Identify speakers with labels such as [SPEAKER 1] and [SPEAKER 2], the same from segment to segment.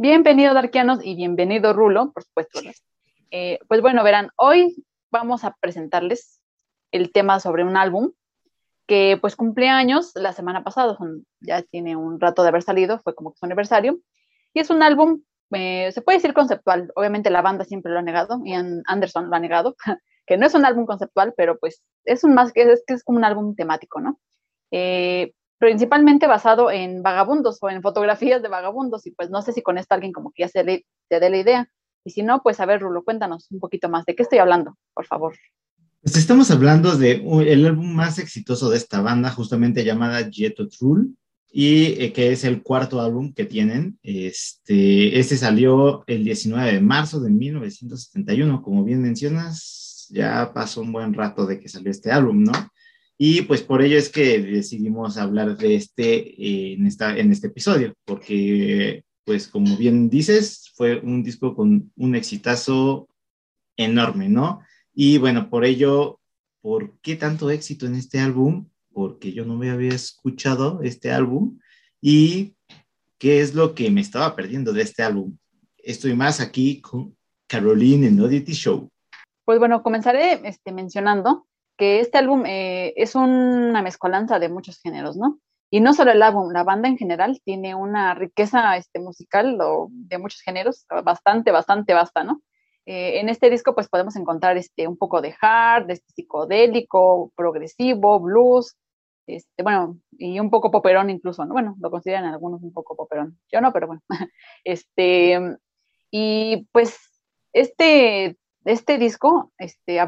[SPEAKER 1] Bienvenido Darkianos y bienvenido Rulo, por supuesto. Eh, pues bueno, verán, hoy vamos a presentarles el tema sobre un álbum que pues cumple años la semana pasada, ya tiene un rato de haber salido, fue como que su aniversario, y es un álbum, eh, se puede decir conceptual, obviamente la banda siempre lo ha negado, Ian Anderson lo ha negado, que no es un álbum conceptual, pero pues es un más que es, que es como un álbum temático, ¿no? Eh, principalmente basado en vagabundos o en fotografías de vagabundos, y pues no sé si con esto alguien como que ya se te dé la idea, y si no, pues a ver, Rulo, cuéntanos un poquito más, ¿de qué estoy hablando, por favor?
[SPEAKER 2] Pues estamos hablando de el álbum más exitoso de esta banda, justamente llamada Jet True, y eh, que es el cuarto álbum que tienen. Este, este salió el 19 de marzo de 1971, como bien mencionas, ya pasó un buen rato de que salió este álbum, ¿no? Y pues por ello es que decidimos hablar de este eh, en, esta, en este episodio, porque pues como bien dices, fue un disco con un exitazo enorme, ¿no? Y bueno, por ello, ¿por qué tanto éxito en este álbum? Porque yo no me había escuchado este álbum y qué es lo que me estaba perdiendo de este álbum. Estoy más aquí con Caroline en Oddity Show.
[SPEAKER 1] Pues bueno, comenzaré este, mencionando que este álbum eh, es una mezcolanza de muchos géneros, ¿no? Y no solo el álbum, la banda en general tiene una riqueza este, musical de muchos géneros, bastante, bastante vasta, ¿no? Eh, en este disco pues podemos encontrar este, un poco de hard, de psicodélico, progresivo, blues, este, bueno, y un poco poperón incluso, ¿no? Bueno, lo consideran algunos un poco poperón. Yo no, pero bueno. Este, y pues este, este disco este,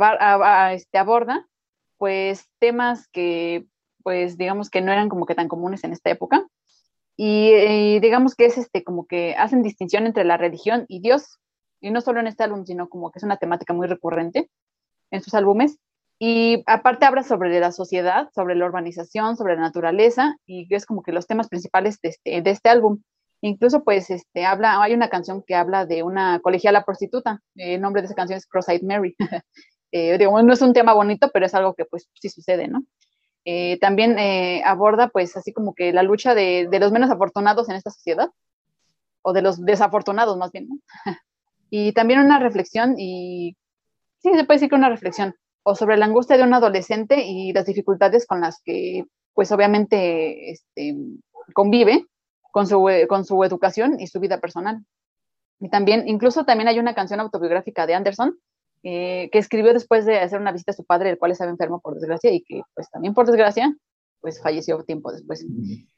[SPEAKER 1] este, aborda pues temas que pues digamos que no eran como que tan comunes en esta época y, digamos que es este como que hacen distinción entre la religión y Dios y no solo en este álbum sino como que es una temática muy recurrente en sus álbumes y aparte habla sobre la sociedad, sobre la urbanización, sobre la naturaleza y es como que los temas principales de este, de este álbum. Incluso pues este habla, hay una canción que habla de una colegiala prostituta, el nombre de esa canción es Cross-Eyed Mary. Eh, no es un tema bonito, pero es algo que pues sí sucede, ¿no? Eh, también eh, aborda pues así como que la lucha de, los menos afortunados en esta sociedad, o de los desafortunados más bien, ¿no? y también una reflexión, y sí, se puede decir que una reflexión, o sobre la angustia de un adolescente y las dificultades con las que pues obviamente este, convive con su, con su educación y su vida personal. Y también, incluso también hay una canción autobiográfica de Anderson eh, que escribió después de hacer una visita a su padre, el cual estaba enfermo por desgracia y que pues también por desgracia pues falleció tiempo después.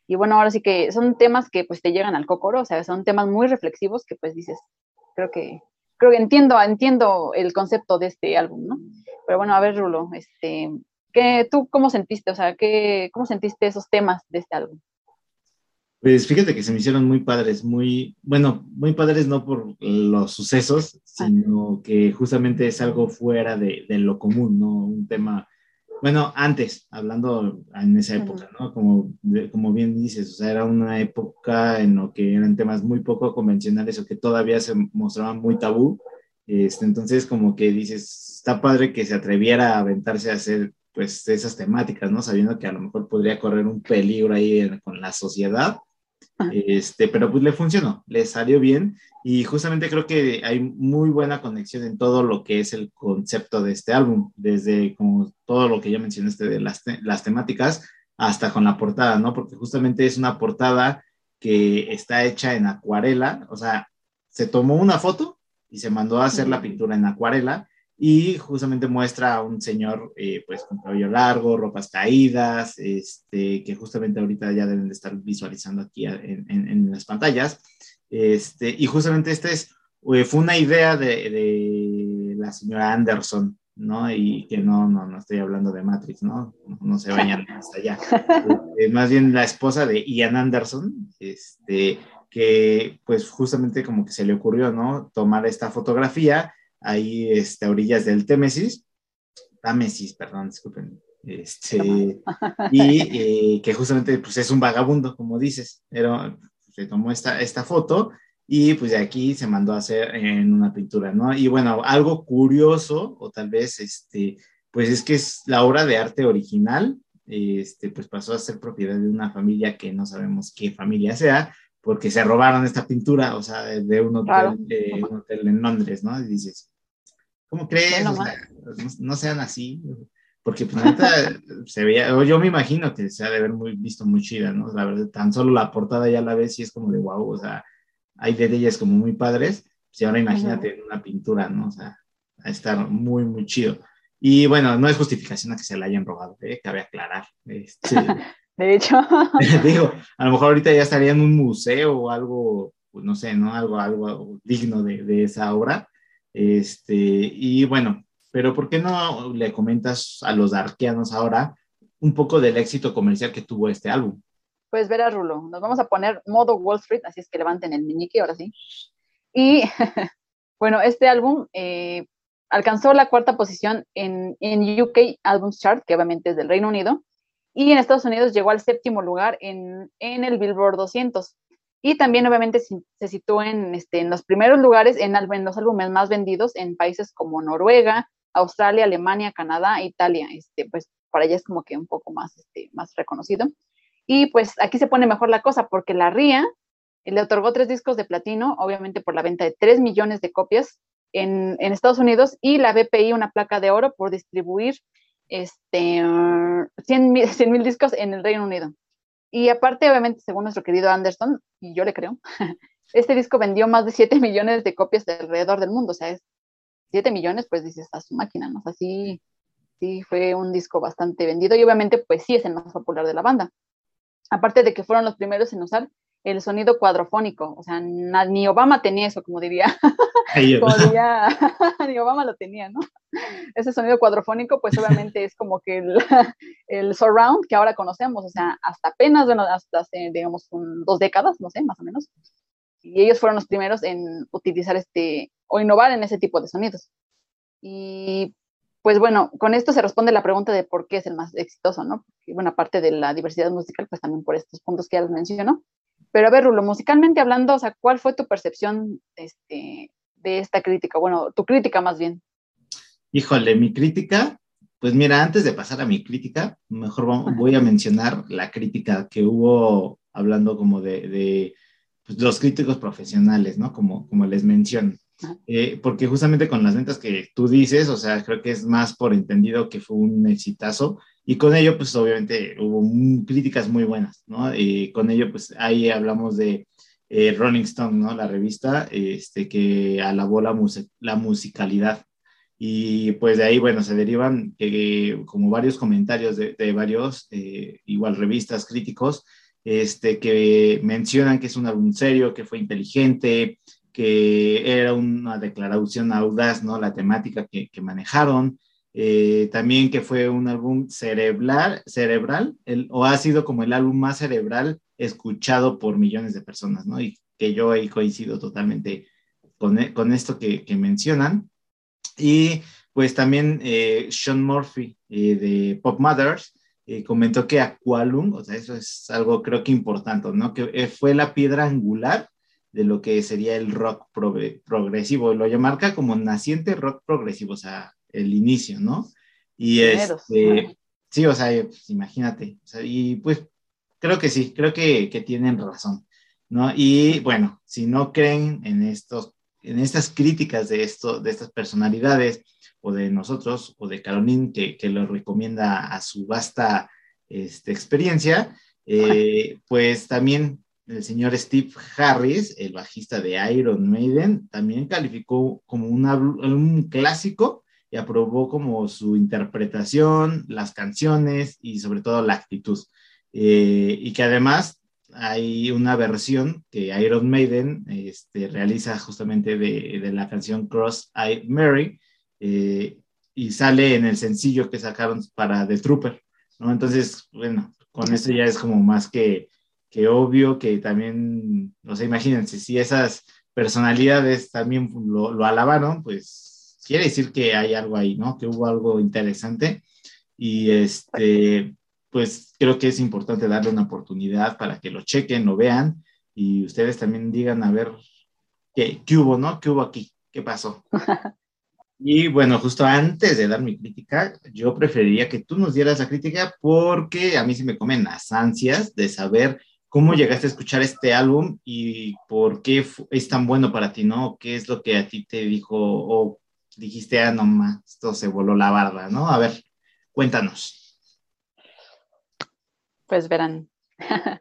[SPEAKER 1] Y bueno, ahora sí que son temas que pues te llegan al cocoro, o sea, son temas muy reflexivos que pues dices, creo que, creo que entiendo, entiendo el concepto de este álbum, ¿no? Pero bueno, a ver, Rulo, este, ¿qué, ¿tú cómo sentiste, o sea, qué, cómo sentiste esos temas de este álbum?
[SPEAKER 2] Pues fíjate que se me hicieron muy padres, muy, bueno, muy padres no por los sucesos, sino que justamente es algo fuera de, lo común, ¿no? Un tema, bueno, antes, hablando en esa época, ¿no? Como, como bien dices, o sea, era una época en lo que eran temas muy poco convencionales o que todavía se mostraban muy tabú. Este, entonces, como que dices, está padre que se atreviera a aventarse a hacer pues esas temáticas, ¿no? Sabiendo que a lo mejor podría correr un peligro ahí con la sociedad este, pero pues le funcionó, le salió bien y justamente creo que hay muy buena conexión en todo lo que es el concepto de este álbum, desde como todo lo que ya mencionaste de las, las temáticas hasta con la portada, ¿no? Porque justamente es una portada que está hecha en acuarela, o sea, se tomó una foto y se mandó a hacer la pintura en acuarela y justamente muestra a un señor eh, pues con cabello largo, ropas caídas, este, que justamente ahorita ya deben de estar visualizando aquí en, en, las pantallas. Este, y justamente esta es, eh, fue una idea de, de, la señora Anderson, ¿no? Y que no, no, no estoy hablando de Matrix, ¿no? No, se vayan hasta allá. Eh, más bien la esposa de Ian Anderson, este, que pues justamente como que se le ocurrió, ¿no? Tomar esta fotografía ahí este, a orillas del Témesis, Támesis, perdón, disculpen, este, y eh, que justamente pues es un vagabundo, como dices, pero se tomó esta, esta foto y pues de aquí se mandó a hacer en una pintura, ¿no? Y bueno, algo curioso, o tal vez, este, pues es que es la obra de arte original, este, pues pasó a ser propiedad de una familia que no sabemos qué familia sea, porque se robaron esta pintura, o sea, de, un, hotel, un, hotel, en Londres, ¿no? Y dices, ¿cómo crees? no, sean así, porque pues, se veía, o yo me imagino que se ha de haber muy, visto muy chida, ¿no? La verdad, tan solo la portada ya la ves y es como de wow, o sea, hay de ellas como muy padres, pues ahora imagínate una pintura, ¿no? O sea, a estar muy, muy chido. Y bueno, no es justificación a que se la hayan robado, ¿eh? cabe aclarar. Este,
[SPEAKER 1] de hecho.
[SPEAKER 2] digo, a lo mejor ahorita ya estaría en un museo o algo, pues, no sé, ¿no? Algo, algo digno de, de esa obra. Este, y bueno, pero ¿por qué no le comentas a los arqueanos ahora un poco del éxito comercial que tuvo este álbum?
[SPEAKER 1] Pues verá, Rulo, nos vamos a poner modo Wall Street, así es que levanten el meñique ahora sí. Y bueno, este álbum eh, alcanzó la cuarta posición en, en UK Albums Chart, que obviamente es del Reino Unido, y en Estados Unidos llegó al séptimo lugar en, en el Billboard 200. Y también obviamente se en, este, en los primeros lugares en, los álbumes más vendidos en países como Noruega, Australia, Alemania, Canadá, Italia, este, pues para allá es como que un poco más, este, más reconocido. Y pues aquí se pone mejor la cosa porque la RIA le otorgó tres discos de platino, obviamente por la venta de 3 millones de copias en, en, Estados Unidos y la BPI una placa de oro por distribuir este, 100 mil discos en el Reino Unido. Y aparte, obviamente, según nuestro querido Anderson, y yo le creo, este disco vendió más de 7 millones de copias de alrededor del mundo, o sea, es 7 millones, pues dices, a su máquina, ¿no? O sea, sí, sí fue un disco bastante vendido y obviamente, pues sí es el más popular de la banda. Aparte de que fueron los primeros en usar el sonido cuadrofónico, o sea, ni Obama tenía eso, como diría, ni Obama lo tenía, ¿no? Ese sonido cuadrofónico, pues obviamente es como que el, el, surround que ahora conocemos, o sea, hasta apenas, bueno, hasta hace, digamos, dos décadas, no sé, más o menos, y ellos fueron los primeros en utilizar este o innovar en ese tipo de sonidos. Y pues bueno, con esto se responde la pregunta de por qué es el más exitoso, ¿no? Y bueno, aparte de la diversidad musical, pues también por estos puntos que ya les menciono. Pero a ver, Rulo, musicalmente hablando, o sea, ¿cuál fue tu percepción este, de esta crítica? Bueno, tu crítica más bien.
[SPEAKER 2] Híjole, mi crítica, pues mira, antes de pasar a mi crítica, mejor voy a mencionar la crítica que hubo hablando como de pues, los críticos profesionales, ¿no? Como, como les menciono. Eh, porque justamente con las ventas que tú dices, o sea, creo que es más por entendido que fue un exitazo y con ello, pues obviamente hubo críticas muy buenas, ¿no? Y con ello, pues ahí hablamos de eh, Rolling Stone, ¿no? La revista, este, que alabó la, la musicalidad. Y pues de ahí, bueno, se derivan que, como varios comentarios de, varios, eh, igual revistas, críticos, este, que mencionan que es un álbum serio, que fue inteligente, que era una declaración audaz, ¿no? La temática que, manejaron. Eh, también que fue un álbum cerebral, cerebral o ha sido como el álbum más cerebral escuchado por millones de personas, ¿no? Y que yo ahí coincido totalmente con, e, con esto que, que, mencionan. Y pues también eh, Sean Murphy eh, de Pop Mothers eh, comentó que Aqualung, o sea, eso es algo creo que importante, ¿no? Que eh, fue la piedra angular de lo que sería el rock progresivo, lo marca como naciente rock progresivo, o sea, el inicio, ¿no? Y este, sí, o sea, pues, imagínate, y pues creo que sí, creo que, que tienen razón, ¿no? Y bueno, si no creen en estos, en estas críticas de esto, de estas personalidades, o de nosotros o de Caroline que, que lo recomienda a su vasta este, experiencia, eh, pues también el señor Steve Harris, el bajista de Iron Maiden, también calificó como un clásico y aprobó como su interpretación, las canciones y sobre todo la actitud. Eh, y que además hay una versión que Iron Maiden este, realiza justamente de, de la canción Cross Eye Mary, eh, y sale en el sencillo que sacaron para The Trooper, ¿no? Entonces, bueno, con eso ya es como más que, que obvio que también, o sea, imagínense, si esas personalidades también lo alabaron, pues quiere decir que hay algo ahí, ¿no? Que hubo algo interesante y este, pues creo que es importante darle una oportunidad para que lo chequen, lo vean y ustedes también digan a ver qué, qué hubo, ¿no? ¿Qué hubo aquí? ¿Qué pasó? Y bueno, justo antes de dar mi crítica, yo preferiría que tú nos dieras la crítica porque a mí se me comen las ansias de saber ¿Cómo llegaste a escuchar este álbum y por qué es tan bueno para ti, no? ¿Qué es lo que a ti te dijo o dijiste, ah, no más, esto se voló la barba, ¿no? A ver, cuéntanos.
[SPEAKER 1] Pues verán.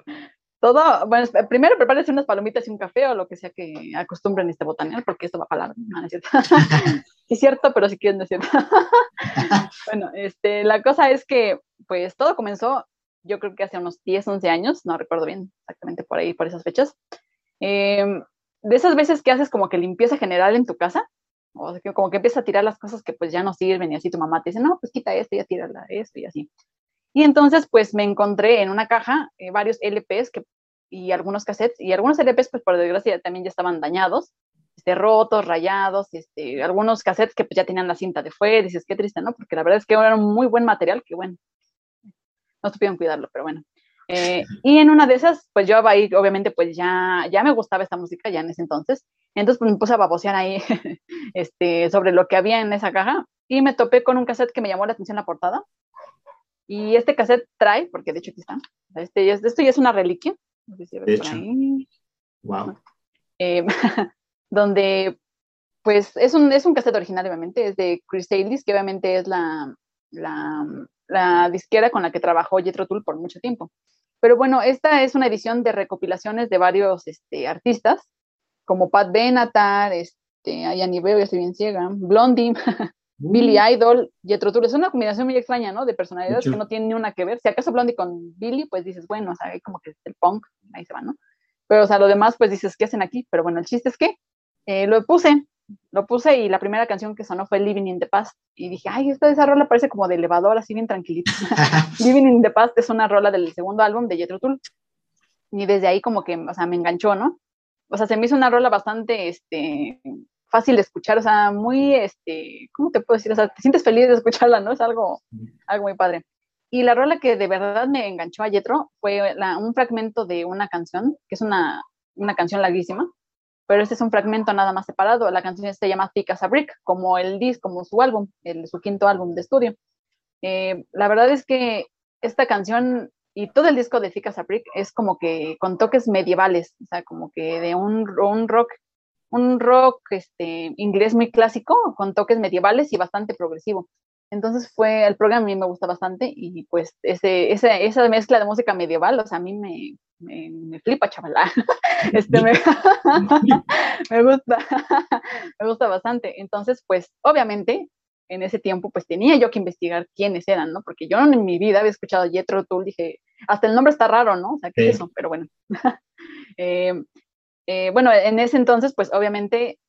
[SPEAKER 1] Todo, bueno, primero prepárense unas palomitas y un café o lo que sea que acostumbren este botanear, porque esto va a hablar, no, no es cierto. es cierto, pero si quieren decir. bueno, este, la cosa es que, pues todo comenzó yo creo que hace unos 10, 11 años, no recuerdo bien exactamente por ahí, por esas fechas. Em, de esas veces que haces como que limpieza general en tu casa, o sea, que como que empiezas a tirar las cosas que pues ya no sirven y así tu mamá te dice, no, pues quita esto, ya tírala esto y así. Y entonces pues me encontré en una caja eh, varios LPs que, y algunos cassettes, y algunos LPs pues por desgracia también ya estaban dañados, este, rotos, rayados, este, algunos cassettes que pues ya tenían la cinta de fuera, dices, qué triste, ¿no? Porque la verdad es que era un muy buen material, que bueno, no supieron cuidarlo, pero bueno. Eh, y en una de esas, pues yo ahí, obviamente, pues ya, ya me gustaba esta música ya en ese entonces. Entonces, pues me puse a babosear ahí este, sobre lo que había en esa caja y me topé con un cassette que me llamó la atención la portada. Y este cassette trae, porque de hecho aquí está, este, esto ya es una reliquia. de hecho. Wow. Eh, donde, pues, es un, es un cassette original, obviamente, es de Chris Davis, que obviamente es la, la la disquera con la que trabajó Jethro Tull por mucho tiempo. Pero bueno, esta es una edición de recopilaciones de varios este, artistas, como Pat Benatar, este, ahí ni veo, ya estoy bien ciega, Blondie, Billy Idol, Jethro Tull. Es una combinación muy extraña, ¿no? De personalidades que no tienen ni una que ver. Si acaso Blondie con Billy, pues dices, bueno, o sea, como que es el punk, ahí se va, ¿no? Pero, o sea, lo demás, pues dices, ¿qué hacen aquí? Pero bueno, el chiste es que eh, lo puse lo puse y la primera canción que sonó fue Living in the Past. Y dije, ay, esta esa rola parece como de elevador, así bien tranquilita. Living in the Past es una rola del segundo álbum de Jethro Tull. Y desde ahí como que, o sea, me enganchó, ¿no? O sea, se me hizo una rola bastante, este, fácil de escuchar, o sea, muy, este, ¿cómo te puedo decir? O sea, te sientes feliz de escucharla, ¿no? Es algo, algo muy padre. Y la rola que de verdad me enganchó a Jethro fue un fragmento de una canción, que es una, una canción larguísima, pero este es un fragmento nada más separado. La canción se llama Thick as a Brick, como el disc, como su álbum, su quinto álbum de estudio. Eh, la verdad es que esta canción y todo el disco de Thick as a Brick es como que con toques medievales, o sea, como que de un, un rock, un rock este, inglés muy clásico, con toques medievales y bastante progresivo. Entonces fue, el programa a mí me gusta bastante y pues ese, esa mezcla de música medieval, o sea, a mí me, me, flipa, chaval. Este, me, me gusta, me gusta bastante. Entonces, pues obviamente en ese tiempo pues tenía yo que investigar quiénes eran, ¿no? Porque yo en mi vida había escuchado Jethro Tull, dije, hasta el nombre está raro, ¿no? O sea, ¿qué es eso? Pero bueno. Eh, eh, bueno, en ese entonces pues obviamente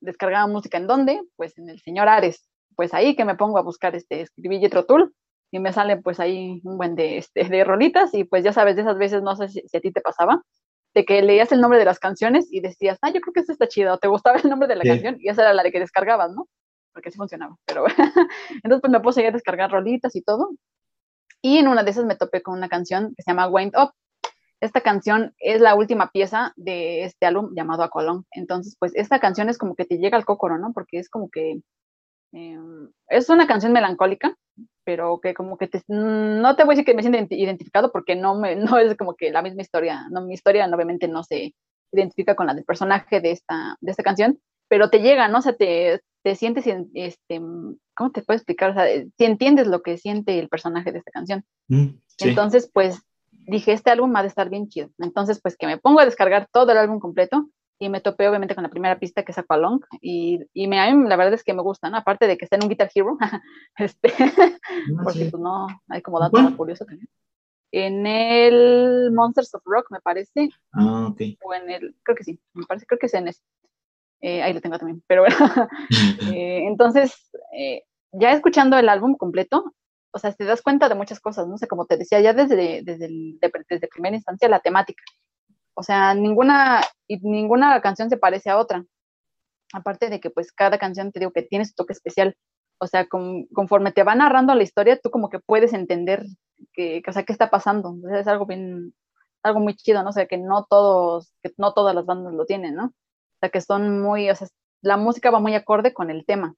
[SPEAKER 1] descargaba música en dónde? Pues en el señor Ares pues ahí que me pongo a buscar, este, escribí Jetro Tool y me sale pues ahí un buen de, este, de rolitas y pues ya sabes, de esas veces, no sé si, a ti te pasaba, de que leías el nombre de las canciones y decías, ah, yo creo que esta está chida, o te gustaba el nombre de la canción y esa era la de que descargabas, ¿no? Porque así funcionaba, pero entonces pues me puse a descargar rolitas y todo y en una de esas me topé con una canción que se llama Wind Up. Esta canción es la última pieza de este álbum llamado Acolón. Entonces, pues esta canción es como que te llega al cócoro, ¿no? Porque es como que Em, es una canción melancólica, pero que como que no te voy a decir que me siento identificado porque no, me, no es como que la misma historia, no, mi historia obviamente no se identifica con la del personaje de esta, de esta canción, pero te llega, ¿no? O sea, te, te sientes, este, ¿cómo te puedo explicar? O sea, si entiendes lo que siente el personaje de esta canción. Mm, Entonces, pues dije, este álbum ha de estar bien chido. Entonces, pues que me pongo a descargar todo el álbum completo y me topé obviamente con la primera pista que es Aqualong y, y me, a mí la verdad es que me gustan, aparte de que está en un Guitar Hero, este, ah, porque pues no, hay como dato curioso también. En el Monsters of Rock, me parece.
[SPEAKER 2] Ah, ok.
[SPEAKER 1] O en el, creo que sí, me parece, creo que es en ese. Eh, ahí lo tengo también, pero bueno. eh, entonces, eh, ya escuchando el álbum completo, o sea, te das cuenta de muchas cosas, no sé, como te decía, ya desde, desde, el, desde primera instancia, la temática o sea, ninguna, ninguna canción se parece a otra. Aparte de que pues cada canción te digo que tiene su toque especial. O sea, conforme te va narrando la historia, tú como que puedes entender que, o sea, qué está pasando. es algo bien, algo muy chido, ¿no? O sea, que no todos, que no todas las bandas lo tienen, ¿no? O sea, que son muy, o sea, la música va muy acorde con el tema.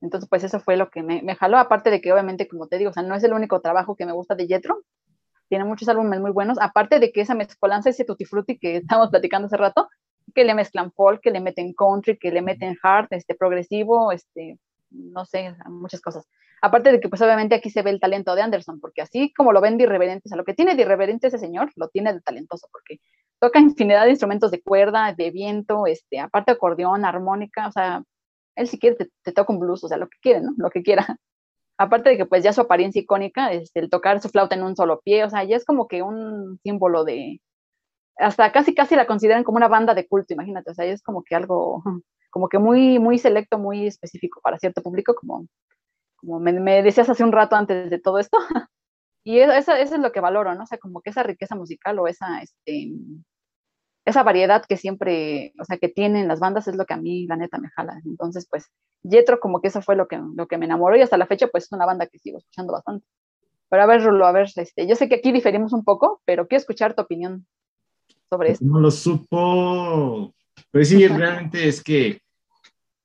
[SPEAKER 1] Entonces, pues eso fue lo que me, me jaló, aparte de que obviamente, como te digo, o sea, no es el único trabajo que me gusta de Jetro, tiene muchos álbumes muy buenos, aparte de que esa mezcolanza, ese tutti frutti que estábamos platicando hace rato, que le mezclan folk, que le meten country, que le meten hard, este, progresivo, este, no sé, muchas cosas. Aparte de que, pues obviamente aquí se ve el talento de Anderson, porque así como lo ven de irreverente, o sea, lo que tiene de irreverente ese señor, lo tiene de talentoso, porque toca infinidad de instrumentos de cuerda, de viento, este, aparte acordeón, armónica, o sea, él si quiere te, toca un blues, o sea, lo que quiere, ¿no? Lo que quiera. Aparte de que pues ya su apariencia icónica, este, el tocar su flauta en un solo pie, o sea, ya es como que un símbolo de, hasta casi casi la consideran como una banda de culto, imagínate, o sea, es como que algo, como que muy, muy selecto, muy específico para cierto público, como, como me, decías hace un rato antes de todo esto. y eso, eso, es lo que valoro, ¿no? O sea, como que esa riqueza musical o esa, este, esa variedad que siempre, o sea, que tienen las bandas es lo que a mí, la neta, me jala. Entonces, pues, Yetro como que eso fue lo que, lo que me enamoró y hasta la fecha, pues, es una banda que sigo escuchando bastante. Pero a ver, Rulo, a ver, este, yo sé que aquí diferimos un poco, pero quiero escuchar tu opinión sobre esto.
[SPEAKER 2] No lo supo. Pues sí, realmente es que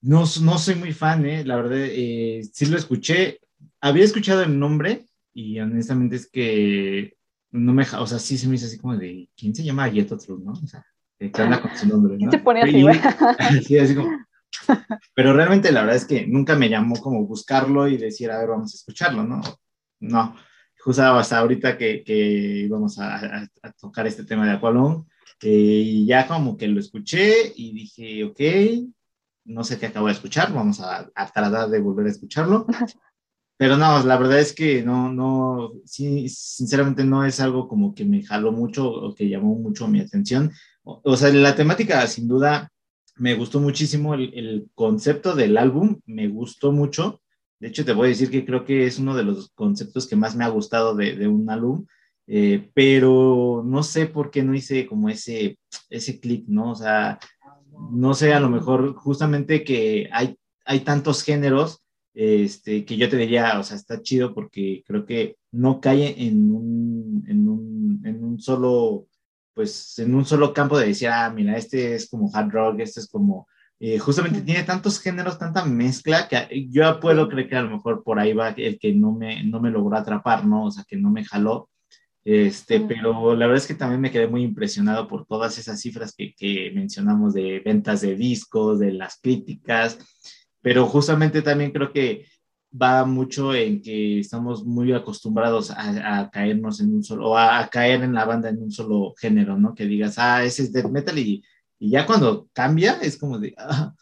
[SPEAKER 2] no, no soy muy fan, ¿eh? la verdad, eh, sí lo escuché. Había escuchado el nombre y honestamente es que no me, o sea, sí se me hizo así como de, ¿quién se llama Yeto True, no? O sea, que anda con su nombre, ¿no?
[SPEAKER 1] Se pone así,
[SPEAKER 2] sí, así como. Pero realmente la verdad es que nunca me llamó como buscarlo y decir, a ver, vamos a escucharlo, ¿no? No, justo hasta ahorita que, que íbamos a, a, tocar este tema de Aqualón, y ya como que lo escuché y dije, ok, no sé qué acabo de escuchar, vamos a, tratar de volver a escucharlo. Pero no, la verdad es que no, no, sí, sinceramente no es algo como que me jaló mucho o que llamó mucho mi atención. O, sea, la temática sin duda me gustó muchísimo, el, el, concepto del álbum me gustó mucho. De hecho, te voy a decir que creo que es uno de los conceptos que más me ha gustado de, de un álbum eh, pero no sé por qué no hice como ese, ese clic, ¿no? O sea, no sé, a lo mejor justamente que hay, hay tantos géneros este, que yo te diría, o sea, está chido porque creo que no cae en un, en un, en un solo, pues en un solo campo de decir, ah, mira, este es como hard rock, este es como, eh, justamente tiene tantos géneros, tanta mezcla, que yo puedo creer que a lo mejor por ahí va el que no me, no me logró atrapar, ¿no? O sea, que no me jaló. Este, pero la verdad es que también me quedé muy impresionado por todas esas cifras que, que, mencionamos de ventas de discos, de las críticas, pero justamente también creo que va mucho en que estamos muy acostumbrados a, caernos en un solo, o a, caer en la banda en un solo género, ¿no? Que digas, ah, ese es death metal y, y ya cuando cambia es como de, ah,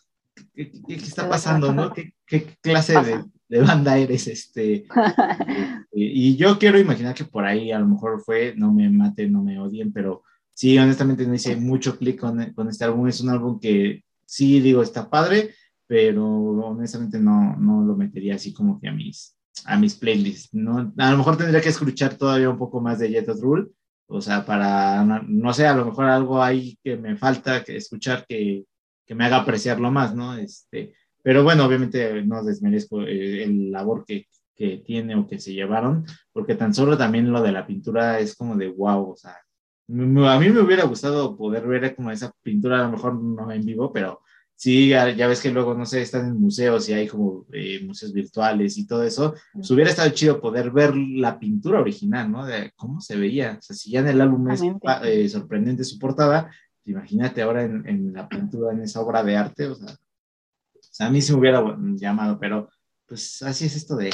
[SPEAKER 2] ¿qué, qué, está pasando, no? ¿Qué, qué clase de, de banda eres, este, y yo quiero imaginar que por ahí a lo mejor fue, no me maten, no me odien, pero sí, honestamente no hice mucho clic con, con, este álbum, es un álbum que sí digo está padre, pero honestamente no, no lo metería así como que a mis, a mis playlists, ¿no? A lo mejor tendría que escuchar todavía un poco más de Jet Rule, o sea, para, no, sé, a lo mejor algo ahí que me falta escuchar que, que me haga apreciarlo más, ¿no? Este, pero bueno, obviamente no desmerezco eh, el labor que, que, tiene o que se llevaron, porque tan solo también lo de la pintura es como de wow, o sea, a mí me hubiera gustado poder ver como esa pintura, a lo mejor no en vivo, pero sí, ya ves que luego, no sé, están en museos y hay como eh, museos virtuales y todo eso, pues hubiera estado chido poder ver la pintura original, ¿no? De cómo se veía. O sea, si ya en el álbum es eh, sorprendente su portada, imagínate ahora en, en, la pintura, en esa obra de arte, o sea, a mí se me hubiera llamado, pero pues así es esto de,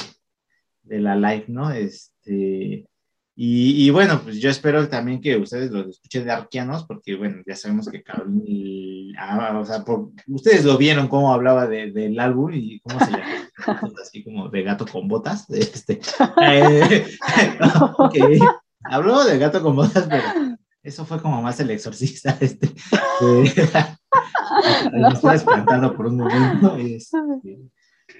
[SPEAKER 2] de la live, ¿no? Este, y, y, bueno, pues yo espero también que ustedes lo escuchen de arqueanos, porque bueno, ya sabemos que Carol, ah, o sea, ustedes lo vieron cómo hablaba de, del álbum y cómo se llama, así como de gato con botas, este, eh, okay. habló de gato con botas, pero eso fue como más el exorcista, este, me estaba espantando por un momento. Este,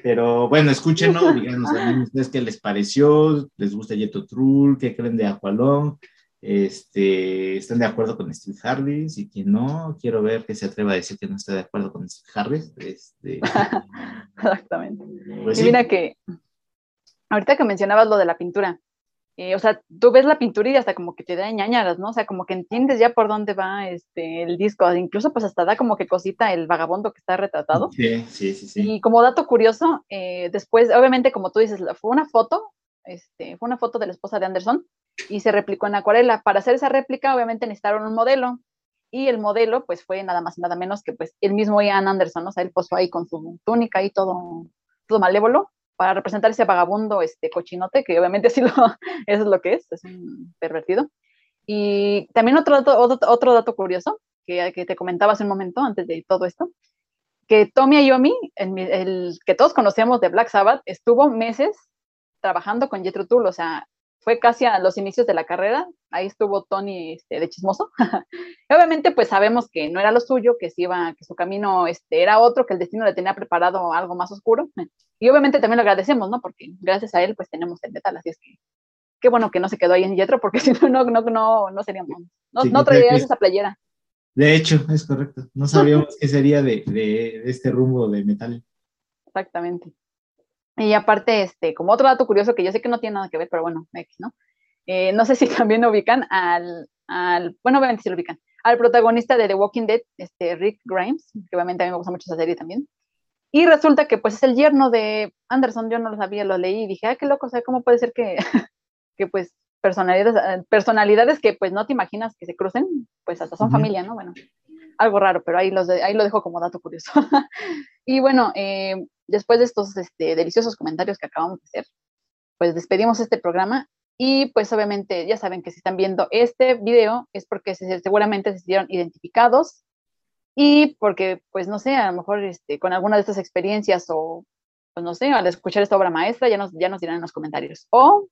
[SPEAKER 2] pero bueno, escúchenos, díganos también ustedes qué les pareció, les gusta Yeto Trull, qué creen de Aqualón, este, ¿están de acuerdo con Steve Harris? Y quien no, quiero ver que se atreva a decir que no está de acuerdo con Steve Harris. Este,
[SPEAKER 1] Exactamente. Pues y mira que, ahorita que mencionabas lo de la pintura, eh, o sea, tú ves la pintura y hasta como que te da ñañaras, ¿no? O sea, como que entiendes ya por dónde va este, el disco, incluso pues hasta da como que cosita el vagabundo que está retratado.
[SPEAKER 2] Sí, sí, sí. sí.
[SPEAKER 1] Y como dato curioso, eh, después, obviamente, como tú dices, fue una foto, este, fue una foto de la esposa de Anderson, y se replicó en acuarela. Para hacer esa réplica, obviamente necesitaron un modelo, y el modelo, pues fue nada más y nada menos que pues el mismo Ian Anderson, O sea, él posó ahí con su túnica y todo, todo malévolo para representar ese vagabundo, este cochinote, que obviamente sí eso es lo que es, es un pervertido. Y también otro dato, otro, dato curioso que, que, te comentaba hace un momento, antes de todo esto, que Tommy Iommi, el, el, que todos conocíamos de Black Sabbath, estuvo meses trabajando con Jethro Tull, o sea, fue casi a los inicios de la carrera, ahí estuvo Tony este, de chismoso. obviamente, pues sabemos que no era lo suyo, que, iba, que su camino este, era otro, que el destino le tenía preparado algo más oscuro. Y obviamente también lo agradecemos, ¿no? Porque gracias a él, pues tenemos el metal, así es que qué bueno que no se quedó ahí en Yetro, porque si no, no, no, no, no seríamos, no, no traeríamos esa playera.
[SPEAKER 2] De hecho, es correcto. No sabíamos qué sería de, de, de este rumbo de metal.
[SPEAKER 1] Exactamente. Y aparte, este, como otro dato curioso que yo sé que no tiene nada que ver, pero bueno, X, ¿no? Eh, no sé si también ubican al, al, bueno, obviamente sí lo ubican, al protagonista de The Walking Dead, este, Rick Grimes, que obviamente a mí me gusta mucho esa serie también. Y resulta que pues es el yerno de Anderson, yo no lo sabía, lo leí y dije, ah, qué loco, o sea, ¿cómo puede ser que, que pues personalidades, personalidades que pues no te imaginas que se crucen, pues hasta son familia, ¿no? Bueno, algo raro, pero ahí, los ahí lo dejo como dato curioso. y bueno, eh, después de estos este, deliciosos comentarios que acabamos de hacer, pues despedimos este programa y pues obviamente ya saben que si están viendo este video es porque seguramente se sintieron identificados y porque pues no sé, a lo mejor este, con alguna de estas experiencias o pues no sé, al escuchar esta obra maestra ya nos, ya nos dirán en los comentarios. O...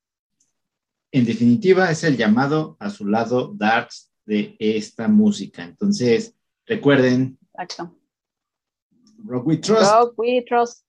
[SPEAKER 2] En definitiva es el llamado a su lado darts de esta música. Entonces, recuerden.
[SPEAKER 1] Exacto.
[SPEAKER 2] Rock We Trust.
[SPEAKER 1] Rock We Trust.